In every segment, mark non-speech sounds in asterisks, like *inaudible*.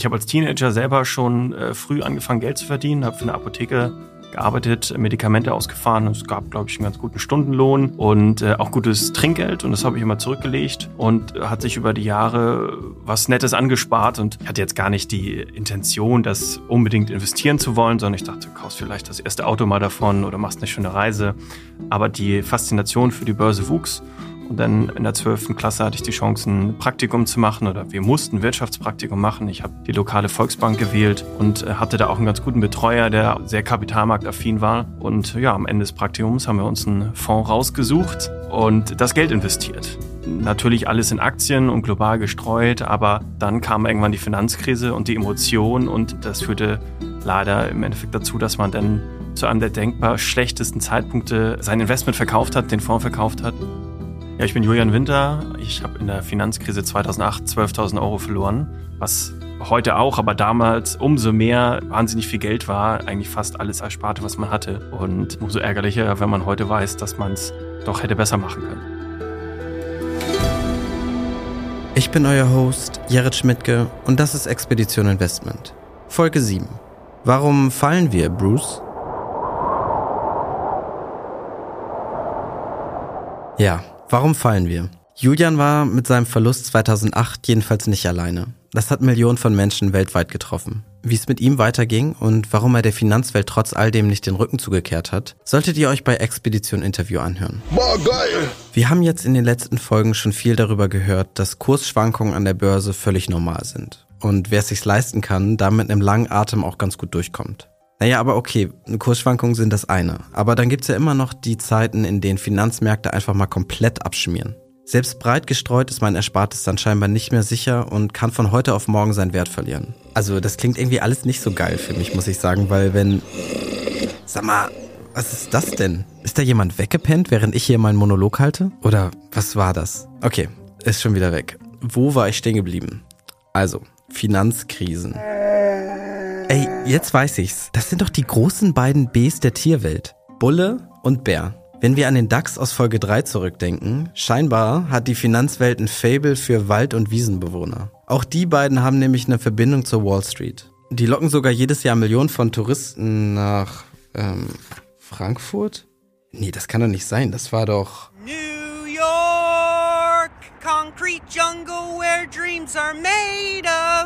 Ich habe als Teenager selber schon äh, früh angefangen, Geld zu verdienen, habe für eine Apotheke gearbeitet, Medikamente ausgefahren. Es gab, glaube ich, einen ganz guten Stundenlohn und äh, auch gutes Trinkgeld und das habe ich immer zurückgelegt und hat sich über die Jahre was Nettes angespart und ich hatte jetzt gar nicht die Intention, das unbedingt investieren zu wollen, sondern ich dachte, du kaufst vielleicht das erste Auto mal davon oder machst eine schöne Reise. Aber die Faszination für die Börse wuchs und dann in der 12. Klasse hatte ich die Chance, ein Praktikum zu machen oder wir mussten Wirtschaftspraktikum machen. Ich habe die lokale Volksbank gewählt und äh, hatte da auch einen ganz guten Betreuer, der sehr kapitalmarktaffin war. Und ja, am Ende des Praktikums haben wir uns einen Fonds rausgesucht und das Geld investiert. Natürlich alles in Aktien und global gestreut, aber dann kam irgendwann die Finanzkrise und die Emotion und das führte leider im Endeffekt dazu, dass man dann zu einem der denkbar schlechtesten Zeitpunkte sein Investment verkauft hat, den Fonds verkauft hat ja, ich bin Julian Winter. Ich habe in der Finanzkrise 2008 12.000 Euro verloren, was heute auch, aber damals umso mehr wahnsinnig viel Geld war, eigentlich fast alles Ersparte, was man hatte. Und umso ärgerlicher, wenn man heute weiß, dass man es doch hätte besser machen können. Ich bin euer Host, Jared Schmidtke, und das ist Expedition Investment. Folge 7. Warum fallen wir, Bruce? Ja, Warum fallen wir? Julian war mit seinem Verlust 2008 jedenfalls nicht alleine. Das hat Millionen von Menschen weltweit getroffen. Wie es mit ihm weiterging und warum er der Finanzwelt trotz all dem nicht den Rücken zugekehrt hat, solltet ihr euch bei Expedition Interview anhören. Boah, geil! Wir haben jetzt in den letzten Folgen schon viel darüber gehört, dass Kursschwankungen an der Börse völlig normal sind. Und wer es sich leisten kann, damit mit einem langen Atem auch ganz gut durchkommt. Naja, aber okay, Kursschwankungen sind das eine. Aber dann gibt's ja immer noch die Zeiten, in denen Finanzmärkte einfach mal komplett abschmieren. Selbst breit gestreut ist mein Erspartes dann scheinbar nicht mehr sicher und kann von heute auf morgen seinen Wert verlieren. Also das klingt irgendwie alles nicht so geil für mich, muss ich sagen, weil wenn... Sag mal, was ist das denn? Ist da jemand weggepennt, während ich hier meinen Monolog halte? Oder was war das? Okay, ist schon wieder weg. Wo war ich stehen geblieben? Also, Finanzkrisen. Jetzt weiß ich's. Das sind doch die großen beiden Bs der Tierwelt. Bulle und Bär. Wenn wir an den DAX aus Folge 3 zurückdenken, scheinbar hat die Finanzwelt ein Fable für Wald- und Wiesenbewohner. Auch die beiden haben nämlich eine Verbindung zur Wall Street. Die locken sogar jedes Jahr Millionen von Touristen nach ähm, Frankfurt? Nee, das kann doch nicht sein. Das war doch. New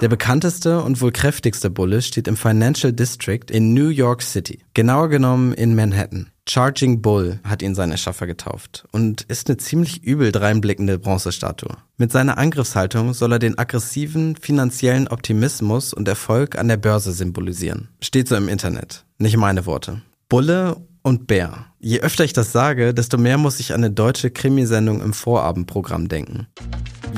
Der bekannteste und wohl kräftigste Bulle steht im Financial District in New York City. Genauer genommen in Manhattan. Charging Bull hat ihn sein Erschaffer getauft und ist eine ziemlich übel dreinblickende Bronzestatue. Mit seiner Angriffshaltung soll er den aggressiven finanziellen Optimismus und Erfolg an der Börse symbolisieren. Steht so im Internet. Nicht meine Worte. Bulle und Bär. Je öfter ich das sage, desto mehr muss ich an eine deutsche Krimisendung im Vorabendprogramm denken.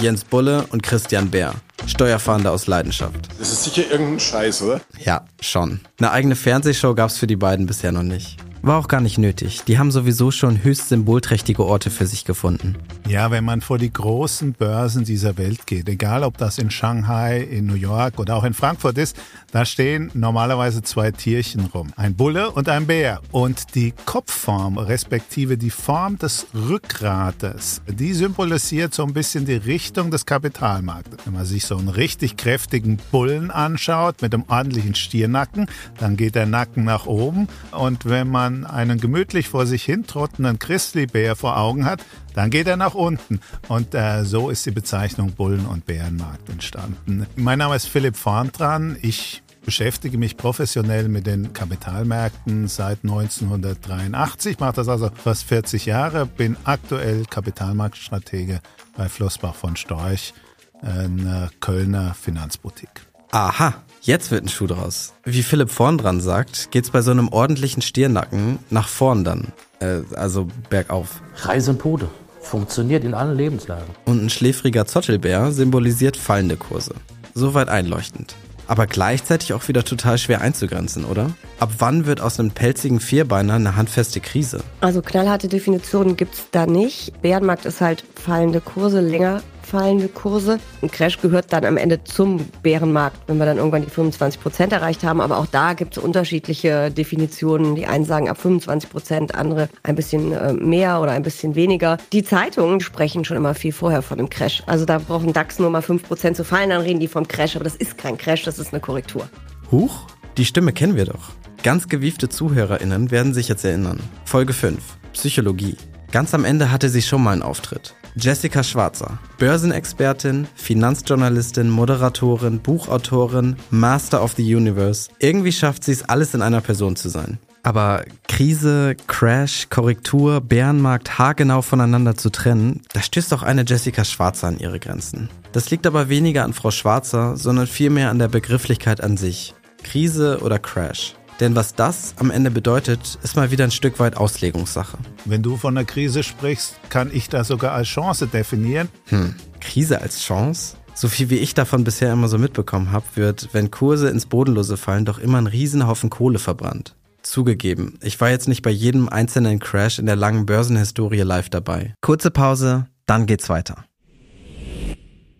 Jens Bulle und Christian Bär. Steuerfahnder aus Leidenschaft. Das ist sicher irgendein Scheiß, oder? Ja, schon. Eine eigene Fernsehshow gab's für die beiden bisher noch nicht. War auch gar nicht nötig. Die haben sowieso schon höchst symbolträchtige Orte für sich gefunden. Ja, wenn man vor die großen Börsen dieser Welt geht, egal ob das in Shanghai, in New York oder auch in Frankfurt ist, da stehen normalerweise zwei Tierchen rum. Ein Bulle und ein Bär. Und die Kopfform, respektive die Form des Rückgrates, die symbolisiert so ein bisschen die Richtung des Kapitalmarktes. Wenn man sich so einen richtig kräftigen Bullen anschaut mit einem ordentlichen Stiernacken, dann geht der Nacken nach oben. Und wenn man einen gemütlich vor sich hintrottenden Christlibär vor Augen hat, dann geht er nach unten. Und äh, so ist die Bezeichnung Bullen- und Bärenmarkt entstanden. Mein Name ist Philipp Vorntran. Ich beschäftige mich professionell mit den Kapitalmärkten seit 1983, mache das also fast 40 Jahre, bin aktuell Kapitalmarktstratege bei Flossbach von Storch, einer Kölner Finanzboutique. Aha, jetzt wird ein Schuh draus. Wie Philipp vorn dran sagt, geht's bei so einem ordentlichen Stiernacken nach vorn dann. Äh, also bergauf. Reise und Tode. Funktioniert in allen Lebenslagen. Und ein schläfriger Zottelbär symbolisiert fallende Kurse. Soweit einleuchtend. Aber gleichzeitig auch wieder total schwer einzugrenzen, oder? Ab wann wird aus einem pelzigen Vierbeiner eine handfeste Krise? Also knallharte Definitionen gibt's da nicht. Bärenmarkt ist halt fallende Kurse länger fallende Kurse. Ein Crash gehört dann am Ende zum Bärenmarkt, wenn wir dann irgendwann die 25 Prozent erreicht haben. Aber auch da gibt es unterschiedliche Definitionen. Die einen sagen ab 25 Prozent, andere ein bisschen äh, mehr oder ein bisschen weniger. Die Zeitungen sprechen schon immer viel vorher von einem Crash. Also da braucht ein DAX nur mal 5 Prozent zu fallen, dann reden die vom Crash. Aber das ist kein Crash, das ist eine Korrektur. Huch, die Stimme kennen wir doch. Ganz gewiefte ZuhörerInnen werden sich jetzt erinnern. Folge 5. Psychologie. Ganz am Ende hatte sie schon mal einen Auftritt. Jessica Schwarzer, Börsenexpertin, Finanzjournalistin, Moderatorin, Buchautorin, Master of the Universe. Irgendwie schafft sie es alles in einer Person zu sein. Aber Krise, Crash, Korrektur, Bärenmarkt haargenau voneinander zu trennen, da stößt auch eine Jessica Schwarzer an ihre Grenzen. Das liegt aber weniger an Frau Schwarzer, sondern vielmehr an der Begrifflichkeit an sich. Krise oder Crash. Denn was das am Ende bedeutet, ist mal wieder ein Stück weit Auslegungssache. Wenn du von einer Krise sprichst, kann ich das sogar als Chance definieren. Hm, Krise als Chance? So viel wie ich davon bisher immer so mitbekommen habe, wird, wenn Kurse ins Bodenlose fallen, doch immer ein Riesenhaufen Kohle verbrannt. Zugegeben, ich war jetzt nicht bei jedem einzelnen Crash in der langen Börsenhistorie live dabei. Kurze Pause, dann geht's weiter.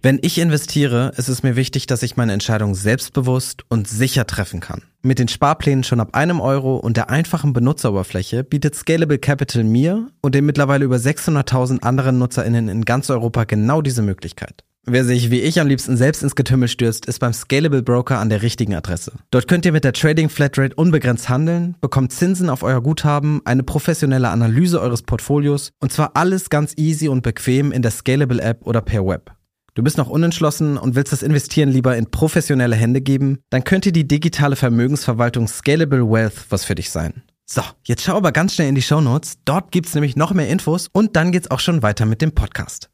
Wenn ich investiere, ist es mir wichtig, dass ich meine Entscheidung selbstbewusst und sicher treffen kann. Mit den Sparplänen schon ab einem Euro und der einfachen Benutzeroberfläche bietet Scalable Capital mir und den mittlerweile über 600.000 anderen NutzerInnen in ganz Europa genau diese Möglichkeit. Wer sich wie ich am liebsten selbst ins Getümmel stürzt, ist beim Scalable Broker an der richtigen Adresse. Dort könnt ihr mit der Trading Flatrate unbegrenzt handeln, bekommt Zinsen auf euer Guthaben, eine professionelle Analyse eures Portfolios und zwar alles ganz easy und bequem in der Scalable App oder per Web. Du bist noch unentschlossen und willst das Investieren lieber in professionelle Hände geben? Dann könnte die digitale Vermögensverwaltung Scalable Wealth was für dich sein. So, jetzt schau aber ganz schnell in die Show Notes. Dort gibt's nämlich noch mehr Infos und dann geht's auch schon weiter mit dem Podcast.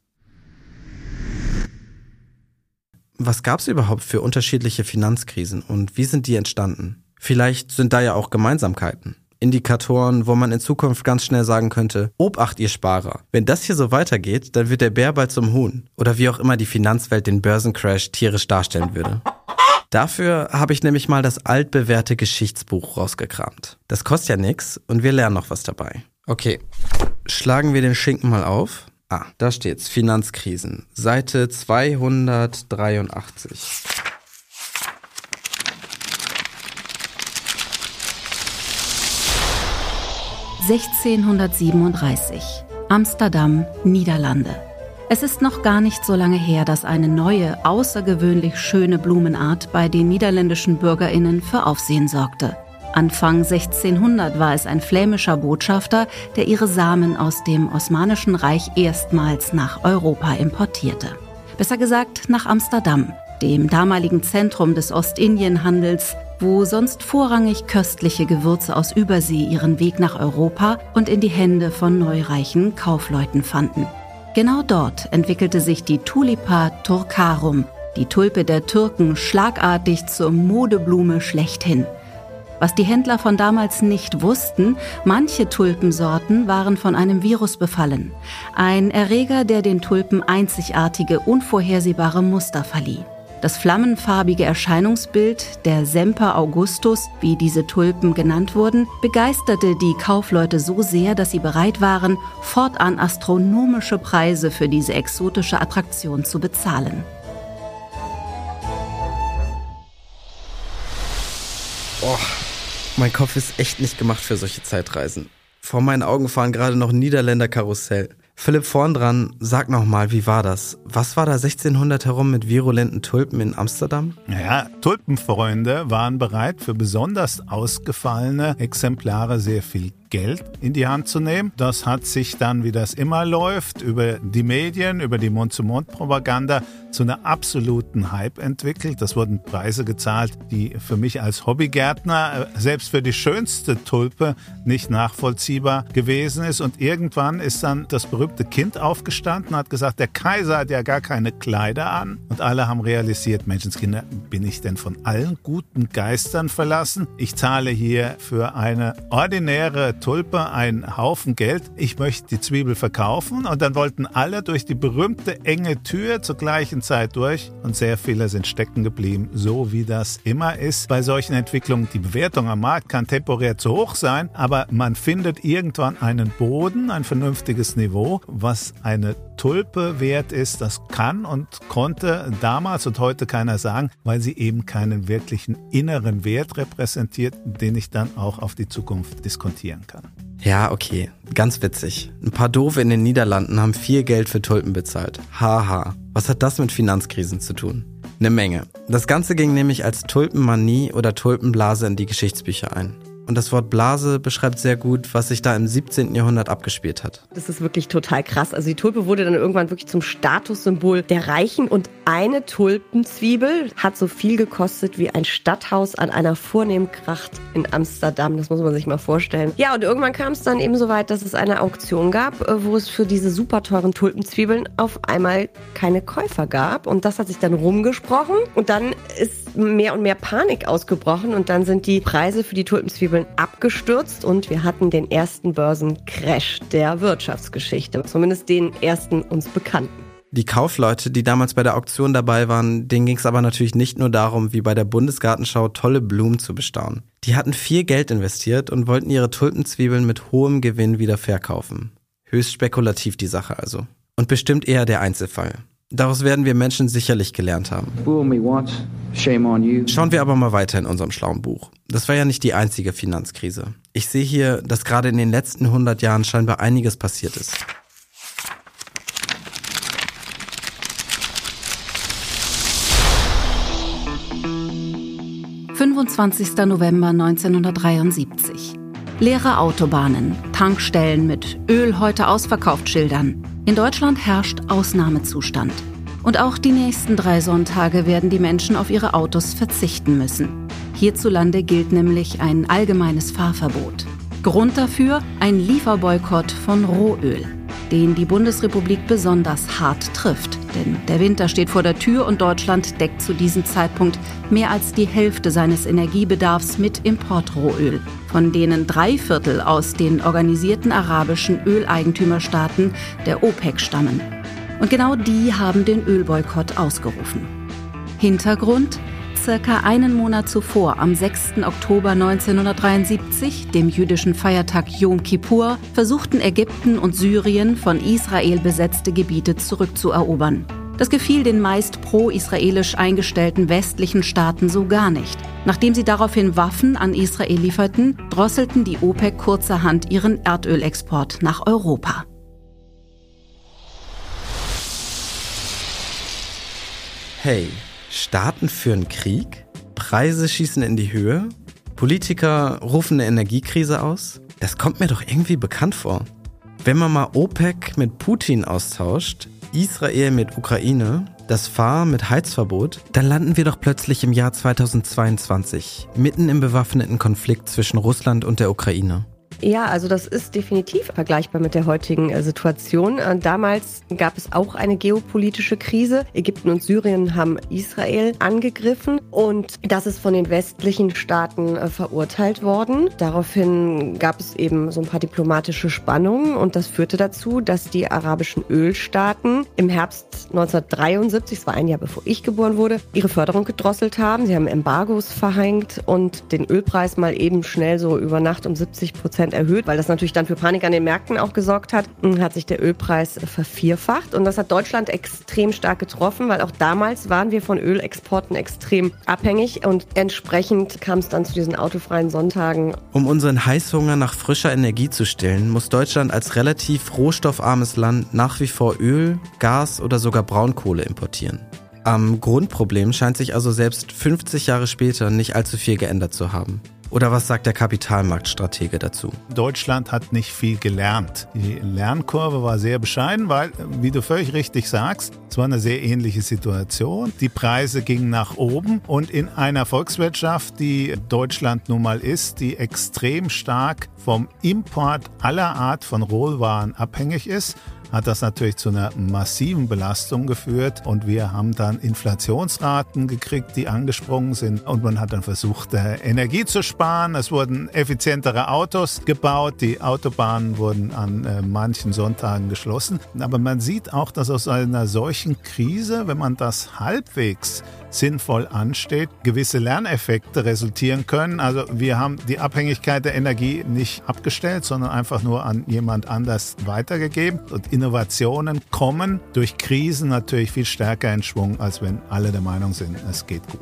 Was gab's überhaupt für unterschiedliche Finanzkrisen und wie sind die entstanden? Vielleicht sind da ja auch Gemeinsamkeiten. Indikatoren, wo man in Zukunft ganz schnell sagen könnte, Obacht, ihr Sparer. Wenn das hier so weitergeht, dann wird der Bär bald zum Huhn. Oder wie auch immer die Finanzwelt den Börsencrash tierisch darstellen würde. Dafür habe ich nämlich mal das altbewährte Geschichtsbuch rausgekramt. Das kostet ja nichts und wir lernen noch was dabei. Okay, schlagen wir den Schinken mal auf. Ah, da steht's. Finanzkrisen. Seite 283. 1637. Amsterdam, Niederlande. Es ist noch gar nicht so lange her, dass eine neue, außergewöhnlich schöne Blumenart bei den niederländischen Bürgerinnen für Aufsehen sorgte. Anfang 1600 war es ein flämischer Botschafter, der ihre Samen aus dem Osmanischen Reich erstmals nach Europa importierte. Besser gesagt nach Amsterdam, dem damaligen Zentrum des Ostindienhandels, wo sonst vorrangig köstliche Gewürze aus Übersee ihren Weg nach Europa und in die Hände von neureichen Kaufleuten fanden. Genau dort entwickelte sich die Tulipa turcarum, die Tulpe der Türken, schlagartig zur Modeblume schlechthin. Was die Händler von damals nicht wussten, manche Tulpensorten waren von einem Virus befallen. Ein Erreger, der den Tulpen einzigartige, unvorhersehbare Muster verlieh. Das flammenfarbige Erscheinungsbild der Semper Augustus, wie diese Tulpen genannt wurden, begeisterte die Kaufleute so sehr, dass sie bereit waren, fortan astronomische Preise für diese exotische Attraktion zu bezahlen. Oh, mein Kopf ist echt nicht gemacht für solche Zeitreisen. Vor meinen Augen fahren gerade noch Niederländer Karussell. Philipp vorn dran, sag nochmal, wie war das? Was war da 1600 herum mit virulenten Tulpen in Amsterdam? Naja, Tulpenfreunde waren bereit, für besonders ausgefallene Exemplare sehr viel Geld in die Hand zu nehmen. Das hat sich dann, wie das immer läuft, über die Medien, über die Mund-zu-Mund-Propaganda zu einer absoluten Hype entwickelt. Das wurden Preise gezahlt, die für mich als Hobbygärtner äh, selbst für die schönste Tulpe nicht nachvollziehbar gewesen ist. Und irgendwann ist dann das berühmte Kind aufgestanden, hat gesagt, der Kaiser hat ja gar keine Kleider an. Und alle haben realisiert, Menschenskinder, bin ich denn von allen guten Geistern verlassen? Ich zahle hier für eine ordinäre Tulpe einen Haufen Geld. Ich möchte die Zwiebel verkaufen. Und dann wollten alle durch die berühmte enge Tür zur gleichen Zeit durch. Und sehr viele sind stecken geblieben, so wie das immer ist bei solchen Entwicklungen. Die Bewertung am Markt kann temporär zu hoch sein, aber man findet irgendwann einen Boden, ein vernünftiges Niveau, was eine Tulpe wert ist, das kann und konnte damals und heute keiner sagen, weil sie eben keinen wirklichen inneren Wert repräsentiert, den ich dann auch auf die Zukunft diskontieren kann. Ja, okay. Ganz witzig. Ein paar Doofe in den Niederlanden haben viel Geld für Tulpen bezahlt. Haha. Was hat das mit Finanzkrisen zu tun? Eine Menge. Das Ganze ging nämlich als Tulpenmanie oder Tulpenblase in die Geschichtsbücher ein. Und das Wort Blase beschreibt sehr gut, was sich da im 17. Jahrhundert abgespielt hat. Das ist wirklich total krass. Also die Tulpe wurde dann irgendwann wirklich zum Statussymbol der Reichen und eine Tulpenzwiebel hat so viel gekostet wie ein Stadthaus an einer vornehmen Kracht in Amsterdam. Das muss man sich mal vorstellen. Ja, und irgendwann kam es dann eben so weit, dass es eine Auktion gab, äh, wo es für diese super teuren Tulpenzwiebeln auf einmal keine Käufer gab. Und das hat sich dann rumgesprochen. Und dann ist mehr und mehr Panik ausgebrochen. Und dann sind die Preise für die Tulpenzwiebeln abgestürzt. Und wir hatten den ersten Börsencrash der Wirtschaftsgeschichte. Zumindest den ersten uns bekannten. Die Kaufleute, die damals bei der Auktion dabei waren, denen ging es aber natürlich nicht nur darum, wie bei der Bundesgartenschau tolle Blumen zu bestaunen. Die hatten viel Geld investiert und wollten ihre Tulpenzwiebeln mit hohem Gewinn wieder verkaufen. Höchst spekulativ die Sache also. Und bestimmt eher der Einzelfall. Daraus werden wir Menschen sicherlich gelernt haben. Schauen wir aber mal weiter in unserem schlauen Buch. Das war ja nicht die einzige Finanzkrise. Ich sehe hier, dass gerade in den letzten 100 Jahren scheinbar einiges passiert ist. 25. November 1973. Leere Autobahnen, Tankstellen mit Öl heute ausverkauft Schildern. In Deutschland herrscht Ausnahmezustand. Und auch die nächsten drei Sonntage werden die Menschen auf ihre Autos verzichten müssen. Hierzulande gilt nämlich ein allgemeines Fahrverbot. Grund dafür ein Lieferboykott von Rohöl den die Bundesrepublik besonders hart trifft. Denn der Winter steht vor der Tür und Deutschland deckt zu diesem Zeitpunkt mehr als die Hälfte seines Energiebedarfs mit Importrohöl, von denen drei Viertel aus den organisierten arabischen Öleigentümerstaaten der OPEC stammen. Und genau die haben den Ölboykott ausgerufen. Hintergrund circa einen Monat zuvor, am 6. Oktober 1973, dem jüdischen Feiertag Yom Kippur, versuchten Ägypten und Syrien von Israel besetzte Gebiete zurückzuerobern. Das gefiel den meist pro-israelisch eingestellten westlichen Staaten so gar nicht. Nachdem sie daraufhin Waffen an Israel lieferten, drosselten die OPEC kurzerhand ihren Erdölexport nach Europa. Hey, Staaten führen Krieg, Preise schießen in die Höhe, Politiker rufen eine Energiekrise aus. Das kommt mir doch irgendwie bekannt vor. Wenn man mal OPEC mit Putin austauscht, Israel mit Ukraine, das Fahr mit Heizverbot, dann landen wir doch plötzlich im Jahr 2022, mitten im bewaffneten Konflikt zwischen Russland und der Ukraine. Ja, also das ist definitiv vergleichbar mit der heutigen äh, Situation. Äh, damals gab es auch eine geopolitische Krise. Ägypten und Syrien haben Israel angegriffen und das ist von den westlichen Staaten äh, verurteilt worden. Daraufhin gab es eben so ein paar diplomatische Spannungen und das führte dazu, dass die arabischen Ölstaaten im Herbst 1973, das war ein Jahr bevor ich geboren wurde, ihre Förderung gedrosselt haben. Sie haben Embargos verhängt und den Ölpreis mal eben schnell so über Nacht um 70 Prozent Prozent erhöht, weil das natürlich dann für Panik an den Märkten auch gesorgt hat, hat sich der Ölpreis vervierfacht. Und das hat Deutschland extrem stark getroffen, weil auch damals waren wir von Ölexporten extrem abhängig und entsprechend kam es dann zu diesen autofreien Sonntagen. Um unseren Heißhunger nach frischer Energie zu stillen, muss Deutschland als relativ rohstoffarmes Land nach wie vor Öl, Gas oder sogar Braunkohle importieren. Am Grundproblem scheint sich also selbst 50 Jahre später nicht allzu viel geändert zu haben. Oder was sagt der Kapitalmarktstratege dazu? Deutschland hat nicht viel gelernt. Die Lernkurve war sehr bescheiden, weil, wie du völlig richtig sagst, es war eine sehr ähnliche Situation. Die Preise gingen nach oben und in einer Volkswirtschaft, die Deutschland nun mal ist, die extrem stark vom Import aller Art von Rohwaren abhängig ist, hat das natürlich zu einer massiven Belastung geführt und wir haben dann Inflationsraten gekriegt, die angesprungen sind und man hat dann versucht, äh, Energie zu sparen. Es wurden effizientere Autos gebaut, die Autobahnen wurden an äh, manchen Sonntagen geschlossen. Aber man sieht auch, dass aus einer solchen Krise, wenn man das halbwegs sinnvoll ansteht, gewisse Lerneffekte resultieren können. Also wir haben die Abhängigkeit der Energie nicht abgestellt, sondern einfach nur an jemand anders weitergegeben. Und in Innovationen kommen durch Krisen natürlich viel stärker in Schwung, als wenn alle der Meinung sind, es geht gut.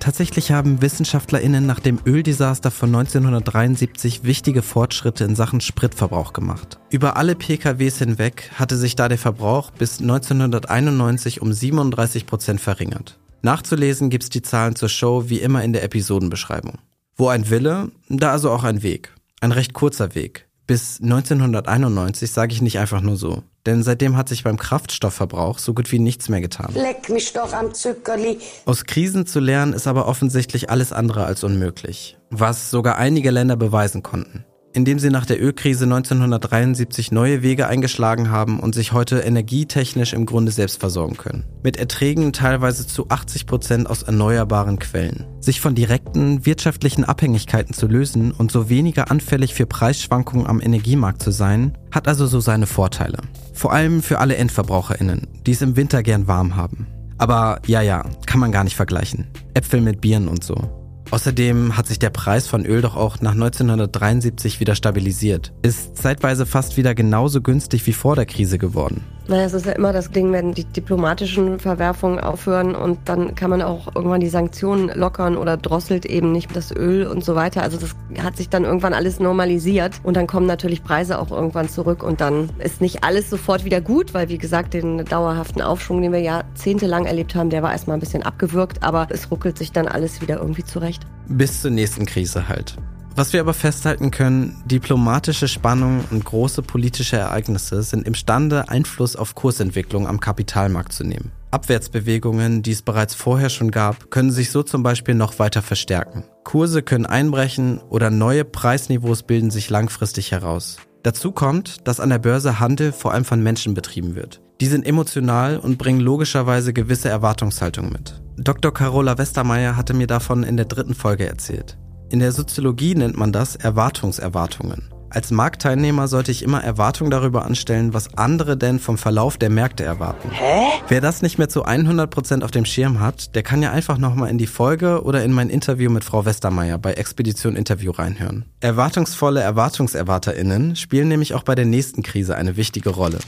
Tatsächlich haben WissenschaftlerInnen nach dem Öldesaster von 1973 wichtige Fortschritte in Sachen Spritverbrauch gemacht. Über alle PKWs hinweg hatte sich da der Verbrauch bis 1991 um 37 Prozent verringert. Nachzulesen gibt's die Zahlen zur Show wie immer in der Episodenbeschreibung. Wo ein Wille, da also auch ein Weg. Ein recht kurzer Weg. Bis 1991 sage ich nicht einfach nur so. Denn seitdem hat sich beim Kraftstoffverbrauch so gut wie nichts mehr getan. Leck mich doch am Zuckerli. Aus Krisen zu lernen ist aber offensichtlich alles andere als unmöglich. Was sogar einige Länder beweisen konnten indem sie nach der Ölkrise 1973 neue Wege eingeschlagen haben und sich heute energietechnisch im Grunde selbst versorgen können. Mit Erträgen teilweise zu 80 Prozent aus erneuerbaren Quellen. Sich von direkten wirtschaftlichen Abhängigkeiten zu lösen und so weniger anfällig für Preisschwankungen am Energiemarkt zu sein, hat also so seine Vorteile. Vor allem für alle EndverbraucherInnen, die es im Winter gern warm haben. Aber ja, ja, kann man gar nicht vergleichen. Äpfel mit Bieren und so. Außerdem hat sich der Preis von Öl doch auch nach 1973 wieder stabilisiert. Ist zeitweise fast wieder genauso günstig wie vor der Krise geworden. Naja, es ist ja immer das Ding, wenn die diplomatischen Verwerfungen aufhören und dann kann man auch irgendwann die Sanktionen lockern oder drosselt eben nicht das Öl und so weiter. Also das hat sich dann irgendwann alles normalisiert und dann kommen natürlich Preise auch irgendwann zurück und dann ist nicht alles sofort wieder gut, weil wie gesagt, den dauerhaften Aufschwung, den wir jahrzehntelang erlebt haben, der war erstmal ein bisschen abgewürgt, aber es ruckelt sich dann alles wieder irgendwie zurecht. Bis zur nächsten Krise halt. Was wir aber festhalten können, diplomatische Spannungen und große politische Ereignisse sind imstande, Einfluss auf Kursentwicklung am Kapitalmarkt zu nehmen. Abwärtsbewegungen, die es bereits vorher schon gab, können sich so zum Beispiel noch weiter verstärken. Kurse können einbrechen oder neue Preisniveaus bilden sich langfristig heraus. Dazu kommt, dass an der Börse Handel vor allem von Menschen betrieben wird. Die sind emotional und bringen logischerweise gewisse Erwartungshaltung mit. Dr. Carola Westermeier hatte mir davon in der dritten Folge erzählt. In der Soziologie nennt man das Erwartungserwartungen. Als Marktteilnehmer sollte ich immer Erwartungen darüber anstellen, was andere denn vom Verlauf der Märkte erwarten. Hä? Wer das nicht mehr zu 100% auf dem Schirm hat, der kann ja einfach nochmal in die Folge oder in mein Interview mit Frau Westermeier bei Expedition Interview reinhören. Erwartungsvolle ErwartungserwarterInnen spielen nämlich auch bei der nächsten Krise eine wichtige Rolle.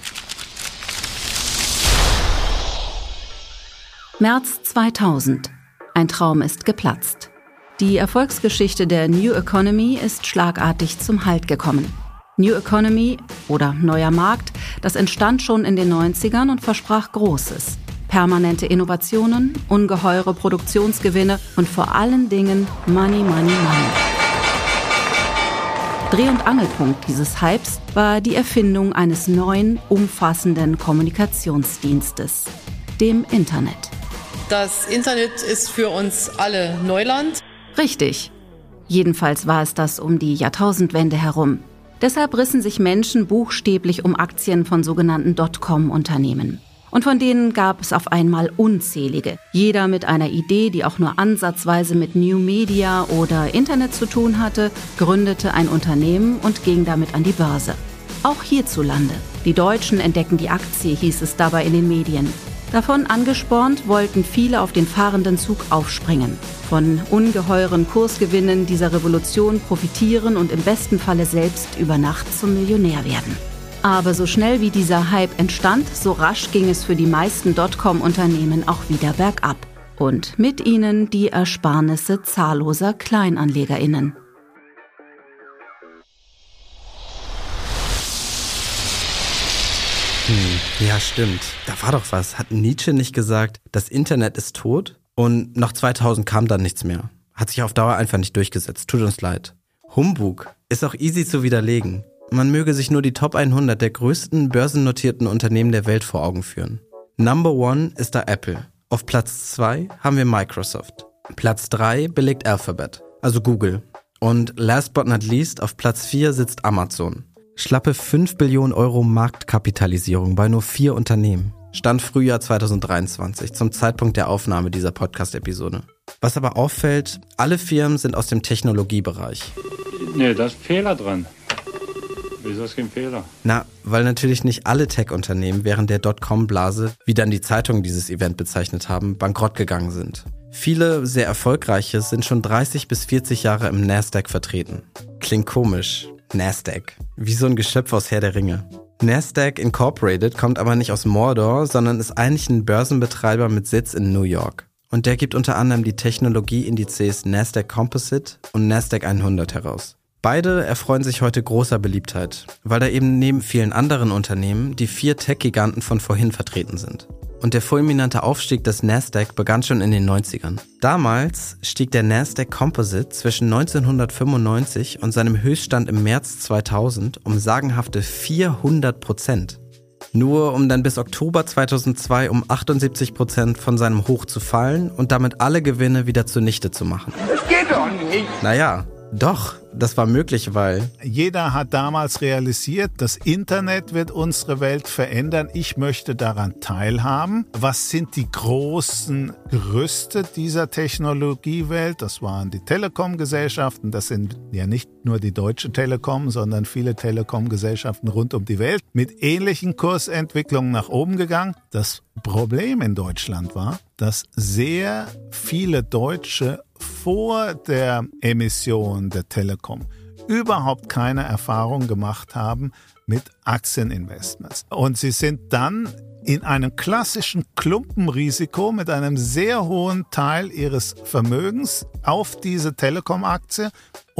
März 2000. Ein Traum ist geplatzt. Die Erfolgsgeschichte der New Economy ist schlagartig zum Halt gekommen. New Economy oder neuer Markt, das entstand schon in den 90ern und versprach Großes. Permanente Innovationen, ungeheure Produktionsgewinne und vor allen Dingen Money, Money, Money. Dreh- und Angelpunkt dieses Hypes war die Erfindung eines neuen, umfassenden Kommunikationsdienstes, dem Internet. Das Internet ist für uns alle Neuland. Richtig. Jedenfalls war es das um die Jahrtausendwende herum. Deshalb rissen sich Menschen buchstäblich um Aktien von sogenannten Dotcom-Unternehmen. Und von denen gab es auf einmal unzählige. Jeder mit einer Idee, die auch nur ansatzweise mit New Media oder Internet zu tun hatte, gründete ein Unternehmen und ging damit an die Börse. Auch hierzulande. Die Deutschen entdecken die Aktie, hieß es dabei in den Medien. Davon angespornt wollten viele auf den fahrenden Zug aufspringen, von ungeheuren Kursgewinnen dieser Revolution profitieren und im besten Falle selbst über Nacht zum Millionär werden. Aber so schnell wie dieser Hype entstand, so rasch ging es für die meisten Dotcom-Unternehmen auch wieder bergab. Und mit ihnen die Ersparnisse zahlloser Kleinanlegerinnen. Ja, stimmt. Da war doch was. Hat Nietzsche nicht gesagt, das Internet ist tot? Und nach 2000 kam dann nichts mehr. Hat sich auf Dauer einfach nicht durchgesetzt. Tut uns leid. Humbug ist auch easy zu widerlegen. Man möge sich nur die Top 100 der größten börsennotierten Unternehmen der Welt vor Augen führen. Number one ist da Apple. Auf Platz 2 haben wir Microsoft. Platz 3 belegt Alphabet, also Google. Und last but not least, auf Platz 4 sitzt Amazon. Schlappe 5 Billionen Euro Marktkapitalisierung bei nur vier Unternehmen. Stand Frühjahr 2023 zum Zeitpunkt der Aufnahme dieser Podcast-Episode. Was aber auffällt, alle Firmen sind aus dem Technologiebereich. Nee, da ist ein Fehler dran. Wieso ist kein Fehler? Na, weil natürlich nicht alle Tech-Unternehmen während der Dotcom-Blase, wie dann die Zeitungen dieses Event bezeichnet haben, bankrott gegangen sind. Viele sehr erfolgreiche sind schon 30 bis 40 Jahre im Nasdaq vertreten. Klingt komisch, Nasdaq. Wie so ein Geschöpf aus Herr der Ringe. Nasdaq Incorporated kommt aber nicht aus Mordor, sondern ist eigentlich ein Börsenbetreiber mit Sitz in New York. Und der gibt unter anderem die Technologieindizes Nasdaq Composite und Nasdaq 100 heraus. Beide erfreuen sich heute großer Beliebtheit, weil da eben neben vielen anderen Unternehmen die vier Tech-Giganten von vorhin vertreten sind. Und der fulminante Aufstieg des Nasdaq begann schon in den 90ern. Damals stieg der Nasdaq Composite zwischen 1995 und seinem Höchststand im März 2000 um sagenhafte 400 Prozent. Nur um dann bis Oktober 2002 um 78 Prozent von seinem Hoch zu fallen und damit alle Gewinne wieder zunichte zu machen. Das geht doch nicht. Naja, doch, das war möglich, weil jeder hat damals realisiert, das Internet wird unsere Welt verändern. Ich möchte daran teilhaben. Was sind die großen Gerüste dieser Technologiewelt? Das waren die Telekom-Gesellschaften. Das sind ja nicht nur die Deutsche Telekom, sondern viele Telekom-Gesellschaften rund um die Welt mit ähnlichen Kursentwicklungen nach oben gegangen. Das Problem in Deutschland war, dass sehr viele Deutsche vor der Emission der Telekom überhaupt keine Erfahrung gemacht haben mit Aktieninvestments. Und sie sind dann in einem klassischen Klumpenrisiko mit einem sehr hohen Teil ihres Vermögens auf diese Telekom-Aktie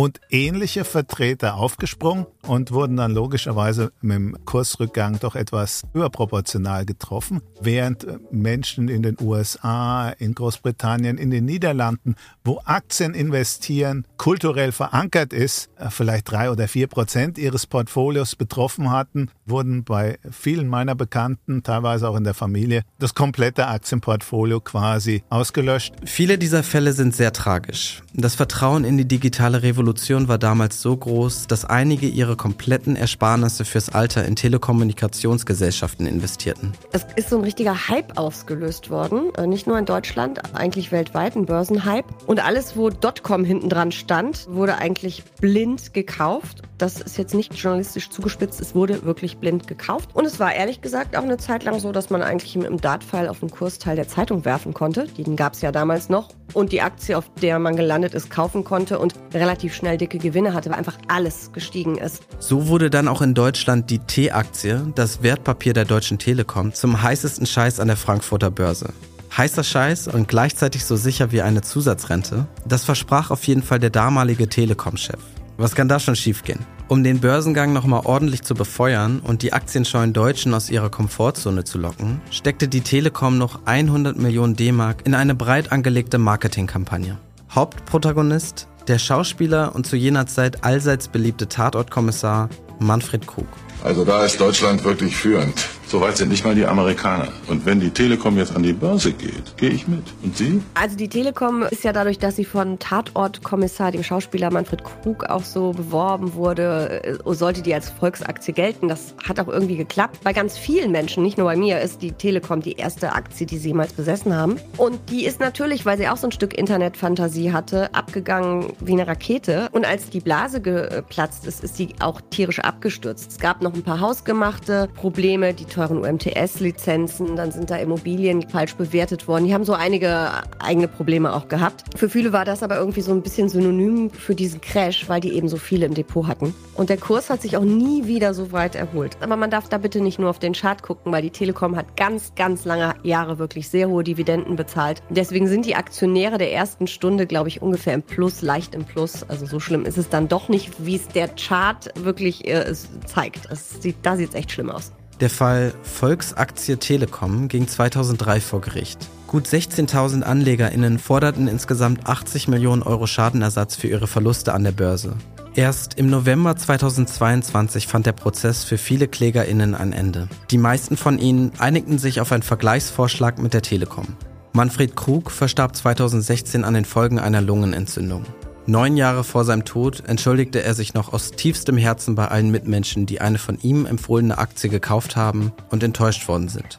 und ähnliche Vertreter aufgesprungen und wurden dann logischerweise mit dem Kursrückgang doch etwas überproportional getroffen, während Menschen in den USA, in Großbritannien, in den Niederlanden, wo Aktien investieren kulturell verankert ist, vielleicht drei oder vier Prozent ihres Portfolios betroffen hatten, wurden bei vielen meiner Bekannten, teilweise auch in der Familie, das komplette Aktienportfolio quasi ausgelöscht. Viele dieser Fälle sind sehr tragisch. Das Vertrauen in die digitale Revolution Revolution war damals so groß, dass einige ihre kompletten Ersparnisse fürs Alter in Telekommunikationsgesellschaften investierten. Es ist so ein richtiger Hype ausgelöst worden, äh, nicht nur in Deutschland, eigentlich weltweit ein Börsenhype. Und alles, wo Dotcom hinten dran stand, wurde eigentlich blind gekauft. Das ist jetzt nicht journalistisch zugespitzt, es wurde wirklich blind gekauft. Und es war ehrlich gesagt auch eine Zeit lang so, dass man eigentlich mit dem Dartpfeil auf den Kursteil der Zeitung werfen konnte. Den gab es ja damals noch. Und die Aktie, auf der man gelandet ist, kaufen konnte und relativ schnell dicke Gewinne hatte, weil einfach alles gestiegen ist. So wurde dann auch in Deutschland die T-Aktie, das Wertpapier der Deutschen Telekom, zum heißesten Scheiß an der Frankfurter Börse. Heißer Scheiß und gleichzeitig so sicher wie eine Zusatzrente, das versprach auf jeden Fall der damalige Telekom-Chef. Was kann da schon schiefgehen? Um den Börsengang nochmal ordentlich zu befeuern und die aktienscheuen Deutschen aus ihrer Komfortzone zu locken, steckte die Telekom noch 100 Millionen D-Mark in eine breit angelegte Marketingkampagne. Hauptprotagonist der Schauspieler und zu jener Zeit allseits beliebte Tatortkommissar Manfred Krug. Also da ist Deutschland wirklich führend. Soweit sind nicht mal die Amerikaner. Und wenn die Telekom jetzt an die Börse geht, gehe ich mit. Und Sie? Also die Telekom ist ja dadurch, dass sie von Tatortkommissar, dem Schauspieler Manfred Krug, auch so beworben wurde, äh, sollte die als Volksaktie gelten. Das hat auch irgendwie geklappt. Bei ganz vielen Menschen, nicht nur bei mir, ist die Telekom die erste Aktie, die sie jemals besessen haben. Und die ist natürlich, weil sie auch so ein Stück Internetfantasie hatte, abgegangen wie eine Rakete. Und als die Blase geplatzt ist, ist sie auch tierisch abgestürzt. Es gab noch ein paar hausgemachte Probleme, die teuren UMTS-Lizenzen, dann sind da Immobilien falsch bewertet worden. Die haben so einige eigene Probleme auch gehabt. Für viele war das aber irgendwie so ein bisschen synonym für diesen Crash, weil die eben so viele im Depot hatten. Und der Kurs hat sich auch nie wieder so weit erholt. Aber man darf da bitte nicht nur auf den Chart gucken, weil die Telekom hat ganz, ganz lange Jahre wirklich sehr hohe Dividenden bezahlt. Deswegen sind die Aktionäre der ersten Stunde, glaube ich, ungefähr im Plus, leicht im Plus. Also so schlimm ist es dann doch nicht, wie es der Chart wirklich äh, zeigt. Sieht, da sieht es echt schlimm aus. Der Fall Volksaktie Telekom ging 2003 vor Gericht. Gut 16.000 AnlegerInnen forderten insgesamt 80 Millionen Euro Schadenersatz für ihre Verluste an der Börse. Erst im November 2022 fand der Prozess für viele KlägerInnen ein Ende. Die meisten von ihnen einigten sich auf einen Vergleichsvorschlag mit der Telekom. Manfred Krug verstarb 2016 an den Folgen einer Lungenentzündung. Neun Jahre vor seinem Tod entschuldigte er sich noch aus tiefstem Herzen bei allen Mitmenschen, die eine von ihm empfohlene Aktie gekauft haben und enttäuscht worden sind.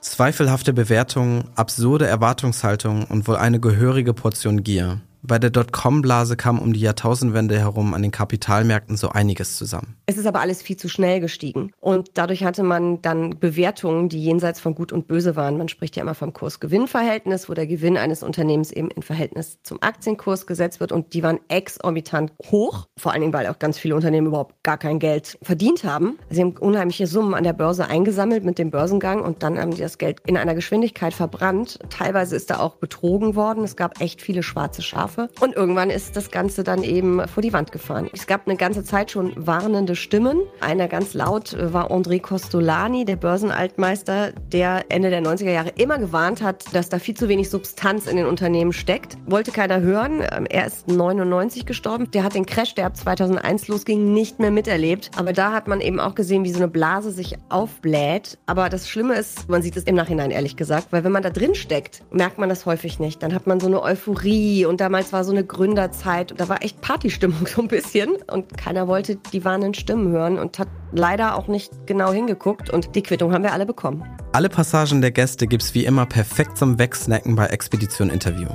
Zweifelhafte Bewertungen, absurde Erwartungshaltungen und wohl eine gehörige Portion Gier. Bei der Dotcom-Blase kam um die Jahrtausendwende herum an den Kapitalmärkten so einiges zusammen. Es ist aber alles viel zu schnell gestiegen. Und dadurch hatte man dann Bewertungen, die jenseits von Gut und Böse waren. Man spricht ja immer vom Kurs-Gewinn-Verhältnis, wo der Gewinn eines Unternehmens eben in Verhältnis zum Aktienkurs gesetzt wird. Und die waren exorbitant hoch. Vor allen Dingen, weil auch ganz viele Unternehmen überhaupt gar kein Geld verdient haben. Sie haben unheimliche Summen an der Börse eingesammelt mit dem Börsengang und dann haben die das Geld in einer Geschwindigkeit verbrannt. Teilweise ist da auch betrogen worden. Es gab echt viele schwarze Schafe. Und irgendwann ist das Ganze dann eben vor die Wand gefahren. Es gab eine ganze Zeit schon warnende Stimmen. Einer ganz laut war André Costolani, der Börsenaltmeister, der Ende der 90er Jahre immer gewarnt hat, dass da viel zu wenig Substanz in den Unternehmen steckt. Wollte keiner hören. Er ist 99 gestorben. Der hat den Crash, der ab 2001 losging, nicht mehr miterlebt. Aber da hat man eben auch gesehen, wie so eine Blase sich aufbläht. Aber das Schlimme ist, man sieht es im Nachhinein ehrlich gesagt, weil wenn man da drin steckt, merkt man das häufig nicht. Dann hat man so eine Euphorie und damals war so eine Gründerzeit. Da war echt Partystimmung *laughs* so ein bisschen und keiner wollte die warnenden Stimmen hören und hat leider auch nicht genau hingeguckt und die Quittung haben wir alle bekommen. Alle Passagen der Gäste gibt's wie immer perfekt zum Wegsnacken bei Expedition Interview.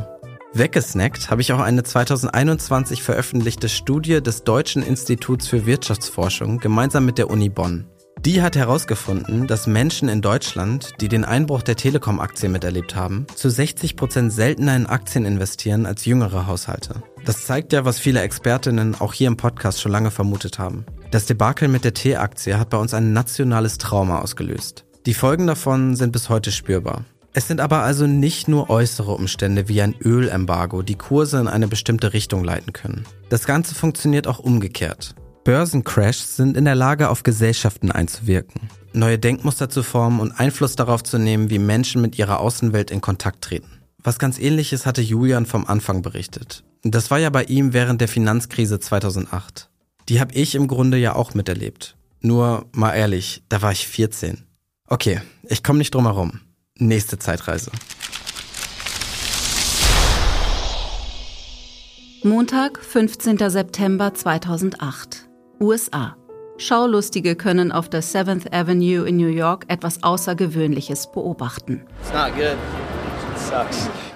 Weggesnackt habe ich auch eine 2021 veröffentlichte Studie des Deutschen Instituts für Wirtschaftsforschung gemeinsam mit der Uni Bonn. Die hat herausgefunden, dass Menschen in Deutschland, die den Einbruch der Telekom-Aktien miterlebt haben, zu 60 Prozent seltener in Aktien investieren als jüngere Haushalte. Das zeigt ja, was viele Expertinnen auch hier im Podcast schon lange vermutet haben. Das Debakel mit der T-Aktie hat bei uns ein nationales Trauma ausgelöst. Die Folgen davon sind bis heute spürbar. Es sind aber also nicht nur äußere Umstände wie ein Ölembargo, die Kurse in eine bestimmte Richtung leiten können. Das Ganze funktioniert auch umgekehrt. Börsencrashs sind in der Lage, auf Gesellschaften einzuwirken, neue Denkmuster zu formen und Einfluss darauf zu nehmen, wie Menschen mit ihrer Außenwelt in Kontakt treten. Was ganz ähnliches hatte Julian vom Anfang berichtet. Das war ja bei ihm während der Finanzkrise 2008. Die habe ich im Grunde ja auch miterlebt. Nur mal ehrlich, da war ich 14. Okay, ich komme nicht drum herum. Nächste Zeitreise. Montag, 15. September 2008. USA. Schaulustige können auf der 7th Avenue in New York etwas Außergewöhnliches beobachten.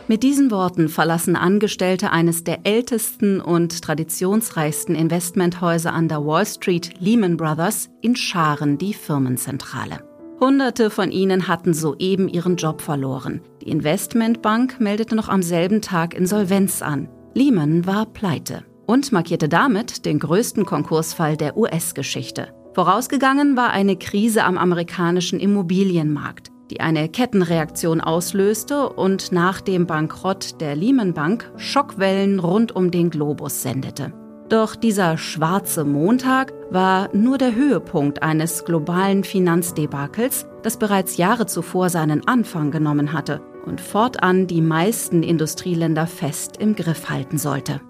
Mit diesen Worten verlassen Angestellte eines der ältesten und traditionsreichsten Investmenthäuser an der Wall Street, Lehman Brothers, in Scharen die Firmenzentrale. Hunderte von ihnen hatten soeben ihren Job verloren. Die Investmentbank meldete noch am selben Tag Insolvenz an. Lehman war pleite und markierte damit den größten Konkursfall der US-Geschichte. Vorausgegangen war eine Krise am amerikanischen Immobilienmarkt, die eine Kettenreaktion auslöste und nach dem Bankrott der Lehman Bank Schockwellen rund um den Globus sendete. Doch dieser schwarze Montag war nur der Höhepunkt eines globalen Finanzdebakels, das bereits Jahre zuvor seinen Anfang genommen hatte und fortan die meisten Industrieländer fest im Griff halten sollte.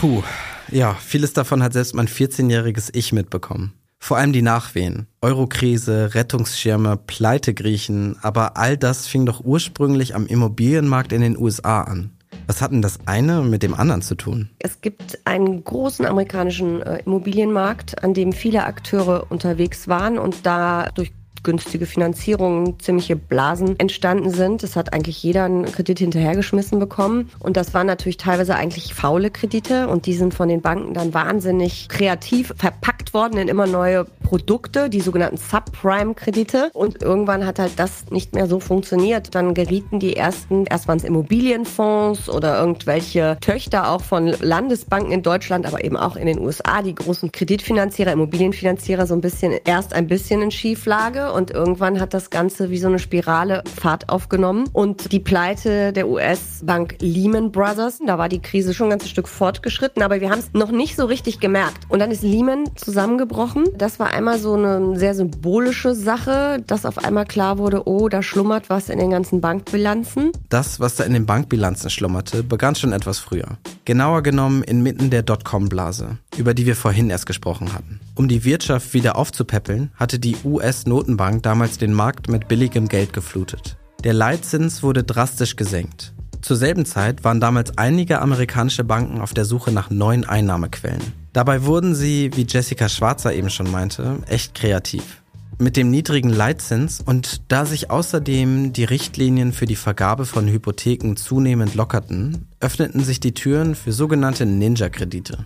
Puh, ja, vieles davon hat selbst mein 14-jähriges Ich mitbekommen. Vor allem die Nachwehen. Eurokrise, Rettungsschirme, Pleitegriechen, aber all das fing doch ursprünglich am Immobilienmarkt in den USA an. Was hat denn das eine mit dem anderen zu tun? Es gibt einen großen amerikanischen äh, Immobilienmarkt, an dem viele Akteure unterwegs waren und da durch günstige Finanzierungen, ziemliche Blasen entstanden sind. Es hat eigentlich jeder einen Kredit hinterhergeschmissen bekommen. Und das waren natürlich teilweise eigentlich faule Kredite und die sind von den Banken dann wahnsinnig kreativ verpackt worden in immer neue Produkte, die sogenannten Subprime-Kredite. Und irgendwann hat halt das nicht mehr so funktioniert. Dann gerieten die ersten, erst waren es Immobilienfonds oder irgendwelche Töchter auch von Landesbanken in Deutschland, aber eben auch in den USA, die großen Kreditfinanzierer, Immobilienfinanzierer so ein bisschen, erst ein bisschen in Schieflage und irgendwann hat das Ganze wie so eine Spirale Fahrt aufgenommen und die Pleite der US-Bank Lehman Brothers, da war die Krise schon ein ganzes Stück fortgeschritten, aber wir haben es noch nicht so richtig gemerkt. Und dann ist Lehman zusammengebrochen. Das war einmal so eine sehr symbolische Sache, dass auf einmal klar wurde, oh, da schlummert was in den ganzen Bankbilanzen. Das, was da in den Bankbilanzen schlummerte, begann schon etwas früher. Genauer genommen inmitten der Dotcom-Blase, über die wir vorhin erst gesprochen hatten. Um die Wirtschaft wieder aufzupäppeln, hatte die US-Notenbank damals den Markt mit billigem Geld geflutet. Der Leitzins wurde drastisch gesenkt. Zur selben Zeit waren damals einige amerikanische Banken auf der Suche nach neuen Einnahmequellen. Dabei wurden sie, wie Jessica Schwarzer eben schon meinte, echt kreativ. Mit dem niedrigen Leitzins und da sich außerdem die Richtlinien für die Vergabe von Hypotheken zunehmend lockerten, öffneten sich die Türen für sogenannte Ninja-Kredite.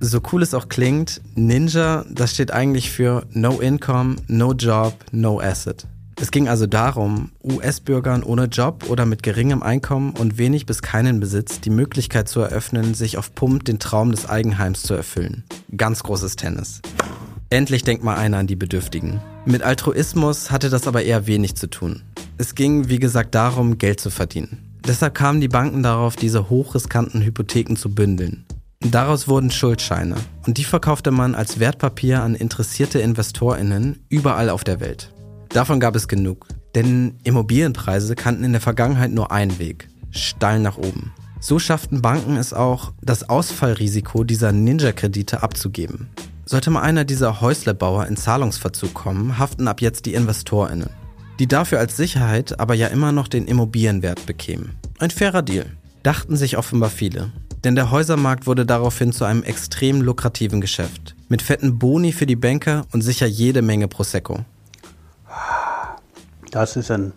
So cool es auch klingt, Ninja, das steht eigentlich für No Income, No Job, No Asset. Es ging also darum, US-Bürgern ohne Job oder mit geringem Einkommen und wenig bis keinen Besitz die Möglichkeit zu eröffnen, sich auf Pump den Traum des Eigenheims zu erfüllen. Ganz großes Tennis. Endlich denkt mal einer an die Bedürftigen. Mit Altruismus hatte das aber eher wenig zu tun. Es ging, wie gesagt, darum, Geld zu verdienen. Deshalb kamen die Banken darauf, diese hochriskanten Hypotheken zu bündeln. Daraus wurden Schuldscheine und die verkaufte man als Wertpapier an interessierte InvestorInnen überall auf der Welt. Davon gab es genug, denn Immobilienpreise kannten in der Vergangenheit nur einen Weg, steil nach oben. So schafften Banken es auch, das Ausfallrisiko dieser Ninja-Kredite abzugeben. Sollte mal einer dieser Häuslebauer in Zahlungsverzug kommen, haften ab jetzt die InvestorInnen, die dafür als Sicherheit aber ja immer noch den Immobilienwert bekämen. Ein fairer Deal, dachten sich offenbar viele. Denn der Häusermarkt wurde daraufhin zu einem extrem lukrativen Geschäft. Mit fetten Boni für die Banker und sicher jede Menge Prosecco. Das ist ein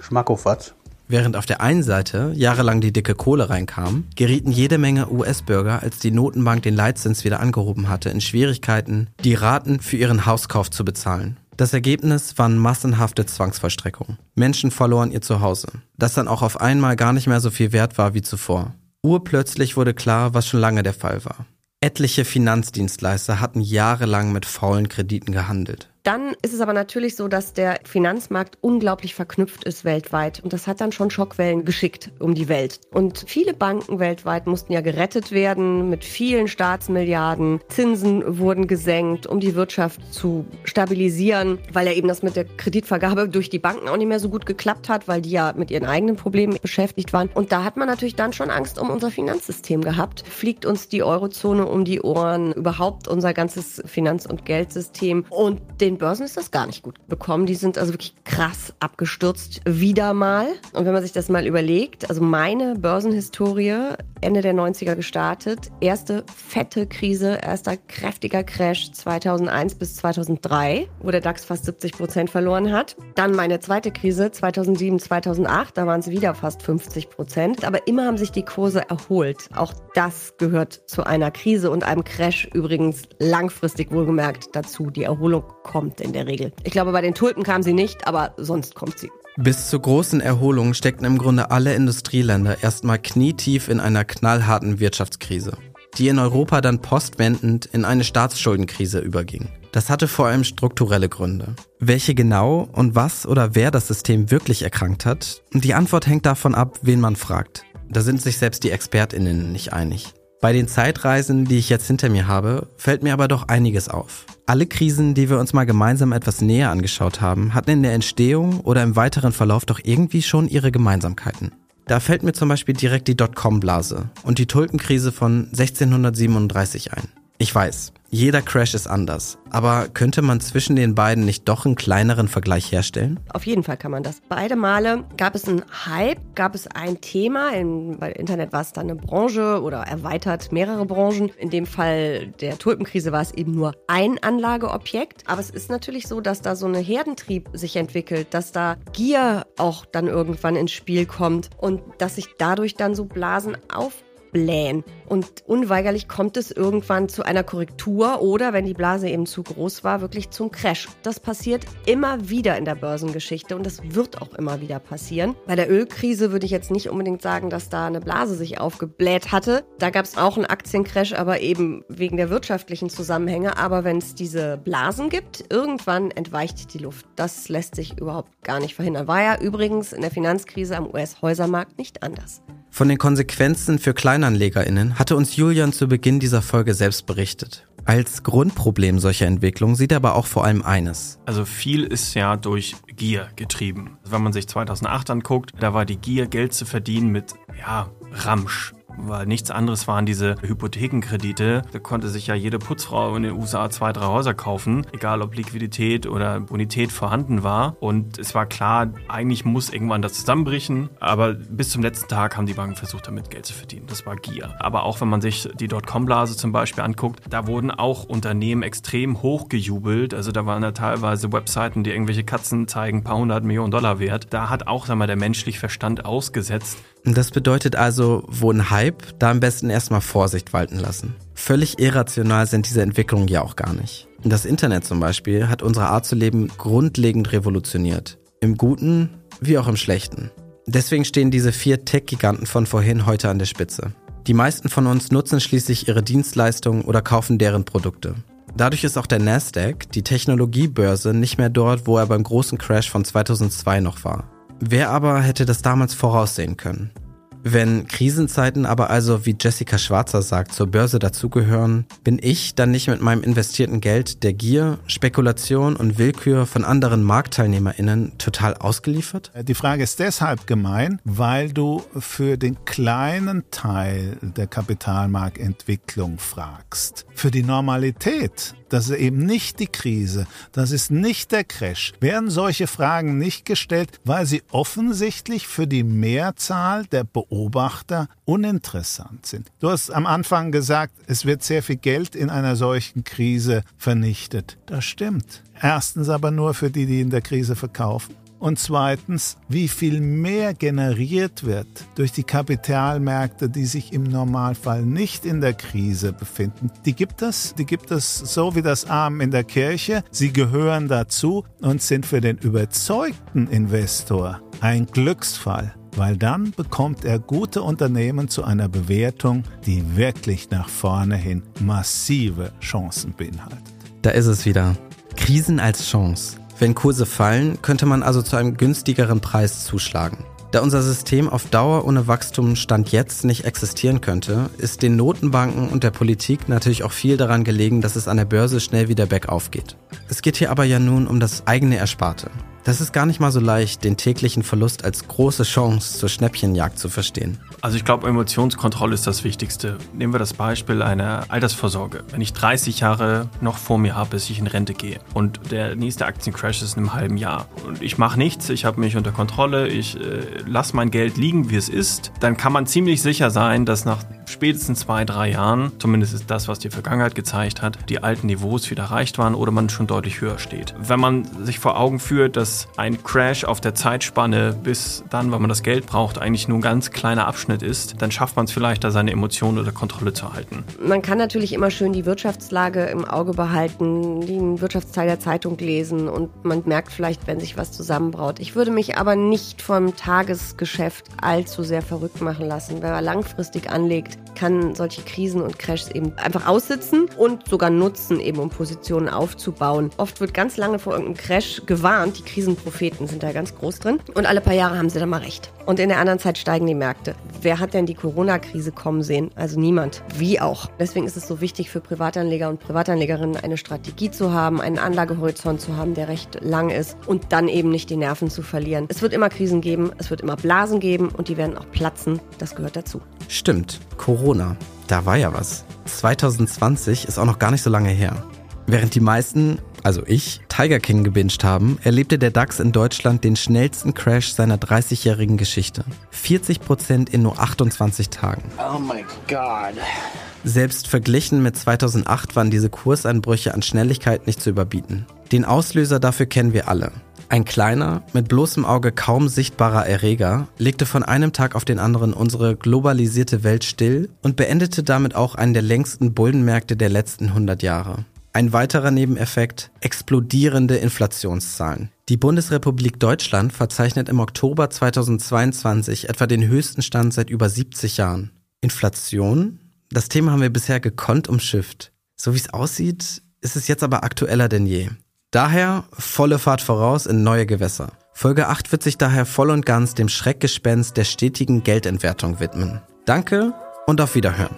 Schmackofatz. Während auf der einen Seite jahrelang die dicke Kohle reinkam, gerieten jede Menge US-Bürger, als die Notenbank den Leitzins wieder angehoben hatte, in Schwierigkeiten, die Raten für ihren Hauskauf zu bezahlen. Das Ergebnis waren massenhafte Zwangsvollstreckungen. Menschen verloren ihr Zuhause, das dann auch auf einmal gar nicht mehr so viel wert war wie zuvor. Urplötzlich wurde klar, was schon lange der Fall war. Etliche Finanzdienstleister hatten jahrelang mit faulen Krediten gehandelt. Dann ist es aber natürlich so, dass der Finanzmarkt unglaublich verknüpft ist weltweit. Und das hat dann schon Schockwellen geschickt um die Welt. Und viele Banken weltweit mussten ja gerettet werden mit vielen Staatsmilliarden. Zinsen wurden gesenkt, um die Wirtschaft zu stabilisieren, weil ja eben das mit der Kreditvergabe durch die Banken auch nicht mehr so gut geklappt hat, weil die ja mit ihren eigenen Problemen beschäftigt waren. Und da hat man natürlich dann schon Angst um unser Finanzsystem gehabt. Fliegt uns die Eurozone um die Ohren, überhaupt unser ganzes Finanz- und Geldsystem. Und den den Börsen ist das gar nicht gut bekommen. Die sind also wirklich krass abgestürzt, wieder mal. Und wenn man sich das mal überlegt, also meine Börsenhistorie, Ende der 90er gestartet, erste fette Krise, erster kräftiger Crash 2001 bis 2003, wo der DAX fast 70 Prozent verloren hat. Dann meine zweite Krise 2007, 2008, da waren es wieder fast 50 Prozent. Aber immer haben sich die Kurse erholt. Auch das gehört zu einer Krise und einem Crash übrigens langfristig wohlgemerkt dazu. Die Erholung kommt kommt in der Regel. Ich glaube, bei den Tulpen kam sie nicht, aber sonst kommt sie. Bis zur großen Erholung steckten im Grunde alle Industrieländer erstmal knietief in einer knallharten Wirtschaftskrise, die in Europa dann postwendend in eine Staatsschuldenkrise überging. Das hatte vor allem strukturelle Gründe. Welche genau und was oder wer das System wirklich erkrankt hat, die Antwort hängt davon ab, wen man fragt. Da sind sich selbst die Expertinnen nicht einig. Bei den Zeitreisen, die ich jetzt hinter mir habe, fällt mir aber doch einiges auf. Alle Krisen, die wir uns mal gemeinsam etwas näher angeschaut haben, hatten in der Entstehung oder im weiteren Verlauf doch irgendwie schon ihre Gemeinsamkeiten. Da fällt mir zum Beispiel direkt die Dotcom-Blase und die Tulpenkrise von 1637 ein. Ich weiß, jeder Crash ist anders. Aber könnte man zwischen den beiden nicht doch einen kleineren Vergleich herstellen? Auf jeden Fall kann man das. Beide Male gab es einen Hype, gab es ein Thema. In, bei Internet war es dann eine Branche oder erweitert mehrere Branchen. In dem Fall der Tulpenkrise war es eben nur ein Anlageobjekt. Aber es ist natürlich so, dass da so eine Herdentrieb sich entwickelt, dass da Gier auch dann irgendwann ins Spiel kommt und dass sich dadurch dann so Blasen auf blähen. Und unweigerlich kommt es irgendwann zu einer Korrektur oder, wenn die Blase eben zu groß war, wirklich zum Crash. Das passiert immer wieder in der Börsengeschichte und das wird auch immer wieder passieren. Bei der Ölkrise würde ich jetzt nicht unbedingt sagen, dass da eine Blase sich aufgebläht hatte. Da gab es auch einen Aktiencrash, aber eben wegen der wirtschaftlichen Zusammenhänge. Aber wenn es diese Blasen gibt, irgendwann entweicht die Luft. Das lässt sich überhaupt gar nicht verhindern. War ja übrigens in der Finanzkrise am US-Häusermarkt nicht anders. Von den Konsequenzen für KleinanlegerInnen hatte uns Julian zu Beginn dieser Folge selbst berichtet. Als Grundproblem solcher Entwicklung sieht er aber auch vor allem eines. Also viel ist ja durch Gier getrieben. Wenn man sich 2008 anguckt, da war die Gier, Geld zu verdienen mit, ja, Ramsch. Weil nichts anderes waren diese Hypothekenkredite. Da konnte sich ja jede Putzfrau in den USA zwei, drei Häuser kaufen, egal ob Liquidität oder Bonität vorhanden war. Und es war klar, eigentlich muss irgendwann das zusammenbrechen, aber bis zum letzten Tag haben die Banken versucht, damit Geld zu verdienen. Das war Gier. Aber auch wenn man sich die Dotcom-Blase zum Beispiel anguckt, da wurden auch Unternehmen extrem hochgejubelt. Also da waren da teilweise Webseiten, die irgendwelche Katzen zeigen, paar hundert Millionen Dollar wert. Da hat auch, sag mal, der menschliche Verstand ausgesetzt. Das bedeutet also, wo ein Hype, da am besten erstmal Vorsicht walten lassen. Völlig irrational sind diese Entwicklungen ja auch gar nicht. Das Internet zum Beispiel hat unsere Art zu leben grundlegend revolutioniert. Im Guten wie auch im Schlechten. Deswegen stehen diese vier Tech-Giganten von vorhin heute an der Spitze. Die meisten von uns nutzen schließlich ihre Dienstleistungen oder kaufen deren Produkte. Dadurch ist auch der Nasdaq, die Technologiebörse, nicht mehr dort, wo er beim großen Crash von 2002 noch war. Wer aber hätte das damals voraussehen können? Wenn Krisenzeiten aber also, wie Jessica Schwarzer sagt, zur Börse dazugehören, bin ich dann nicht mit meinem investierten Geld der Gier, Spekulation und Willkür von anderen MarktteilnehmerInnen total ausgeliefert? Die Frage ist deshalb gemein, weil du für den kleinen Teil der Kapitalmarktentwicklung fragst. Für die Normalität das ist eben nicht die Krise, das ist nicht der Crash, werden solche Fragen nicht gestellt, weil sie offensichtlich für die Mehrzahl der Beobachter uninteressant sind. Du hast am Anfang gesagt, es wird sehr viel Geld in einer solchen Krise vernichtet. Das stimmt. Erstens aber nur für die, die in der Krise verkaufen. Und zweitens, wie viel mehr generiert wird durch die Kapitalmärkte, die sich im Normalfall nicht in der Krise befinden. Die gibt es, die gibt es so wie das Arm in der Kirche. Sie gehören dazu und sind für den überzeugten Investor ein Glücksfall weil dann bekommt er gute Unternehmen zu einer Bewertung, die wirklich nach vorne hin massive Chancen beinhaltet. Da ist es wieder. Krisen als Chance. Wenn Kurse fallen, könnte man also zu einem günstigeren Preis zuschlagen. Da unser System auf Dauer ohne Wachstum Stand jetzt nicht existieren könnte, ist den Notenbanken und der Politik natürlich auch viel daran gelegen, dass es an der Börse schnell wieder bergauf geht. Es geht hier aber ja nun um das eigene Ersparte. Das ist gar nicht mal so leicht, den täglichen Verlust als große Chance zur Schnäppchenjagd zu verstehen. Also ich glaube, Emotionskontrolle ist das Wichtigste. Nehmen wir das Beispiel einer Altersvorsorge. Wenn ich 30 Jahre noch vor mir habe, bis ich in Rente gehe und der nächste Aktiencrash ist in einem halben Jahr und ich mache nichts, ich habe mich unter Kontrolle, ich äh, lasse mein Geld liegen, wie es ist, dann kann man ziemlich sicher sein, dass nach spätestens zwei, drei Jahren, zumindest ist das, was die Vergangenheit gezeigt hat, die alten Niveaus wieder erreicht waren oder man schon deutlich höher steht. Wenn man sich vor Augen führt, dass ein Crash auf der Zeitspanne bis dann, wenn man das Geld braucht, eigentlich nur ein ganz kleiner Abschnitt ist, dann schafft man es vielleicht, da seine Emotionen unter Kontrolle zu halten. Man kann natürlich immer schön die Wirtschaftslage im Auge behalten, den Wirtschaftsteil der Zeitung lesen und man merkt vielleicht, wenn sich was zusammenbraut. Ich würde mich aber nicht vom Tagesgeschäft allzu sehr verrückt machen lassen. Wer langfristig anlegt, kann solche Krisen und Crashs eben einfach aussitzen und sogar nutzen, eben um Positionen aufzubauen. Oft wird ganz lange vor irgendeinem Crash gewarnt. Die Krisenpropheten sind da ganz groß drin. Und alle paar Jahre haben sie dann mal recht. Und in der anderen Zeit steigen die Märkte. Wer hat denn die Corona-Krise kommen sehen? Also niemand. Wie auch. Deswegen ist es so wichtig für Privatanleger und Privatanlegerinnen eine Strategie zu haben, einen Anlagehorizont zu haben, der recht lang ist und dann eben nicht die Nerven zu verlieren. Es wird immer Krisen geben, es wird immer Blasen geben und die werden auch platzen. Das gehört dazu. Stimmt. Corona. Da war ja was. 2020 ist auch noch gar nicht so lange her. Während die meisten, also ich, Tiger King gebinged haben, erlebte der DAX in Deutschland den schnellsten Crash seiner 30-jährigen Geschichte. 40 Prozent in nur 28 Tagen. Oh my God. Selbst verglichen mit 2008 waren diese Kurseinbrüche an Schnelligkeit nicht zu überbieten. Den Auslöser dafür kennen wir alle. Ein kleiner, mit bloßem Auge kaum sichtbarer Erreger legte von einem Tag auf den anderen unsere globalisierte Welt still und beendete damit auch einen der längsten Bullenmärkte der letzten 100 Jahre. Ein weiterer Nebeneffekt, explodierende Inflationszahlen. Die Bundesrepublik Deutschland verzeichnet im Oktober 2022 etwa den höchsten Stand seit über 70 Jahren. Inflation? Das Thema haben wir bisher gekonnt umschifft. So wie es aussieht, ist es jetzt aber aktueller denn je. Daher volle Fahrt voraus in neue Gewässer. Folge 8 wird sich daher voll und ganz dem Schreckgespenst der stetigen Geldentwertung widmen. Danke und auf Wiederhören.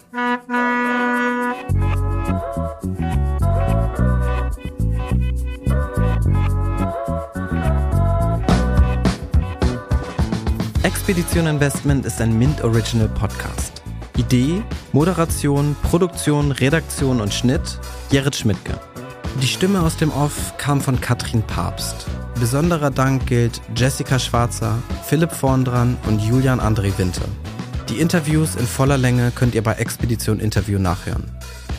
Expedition Investment ist ein Mint Original Podcast. Idee, Moderation, Produktion, Redaktion und Schnitt Gerrit Schmidtke. Die Stimme aus dem Off kam von Katrin Papst. Besonderer Dank gilt Jessica Schwarzer, Philipp Vorndran und Julian André Winter. Die Interviews in voller Länge könnt ihr bei Expedition Interview nachhören.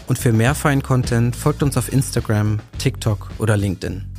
Und für mehr Fein-Content folgt uns auf Instagram, TikTok oder LinkedIn.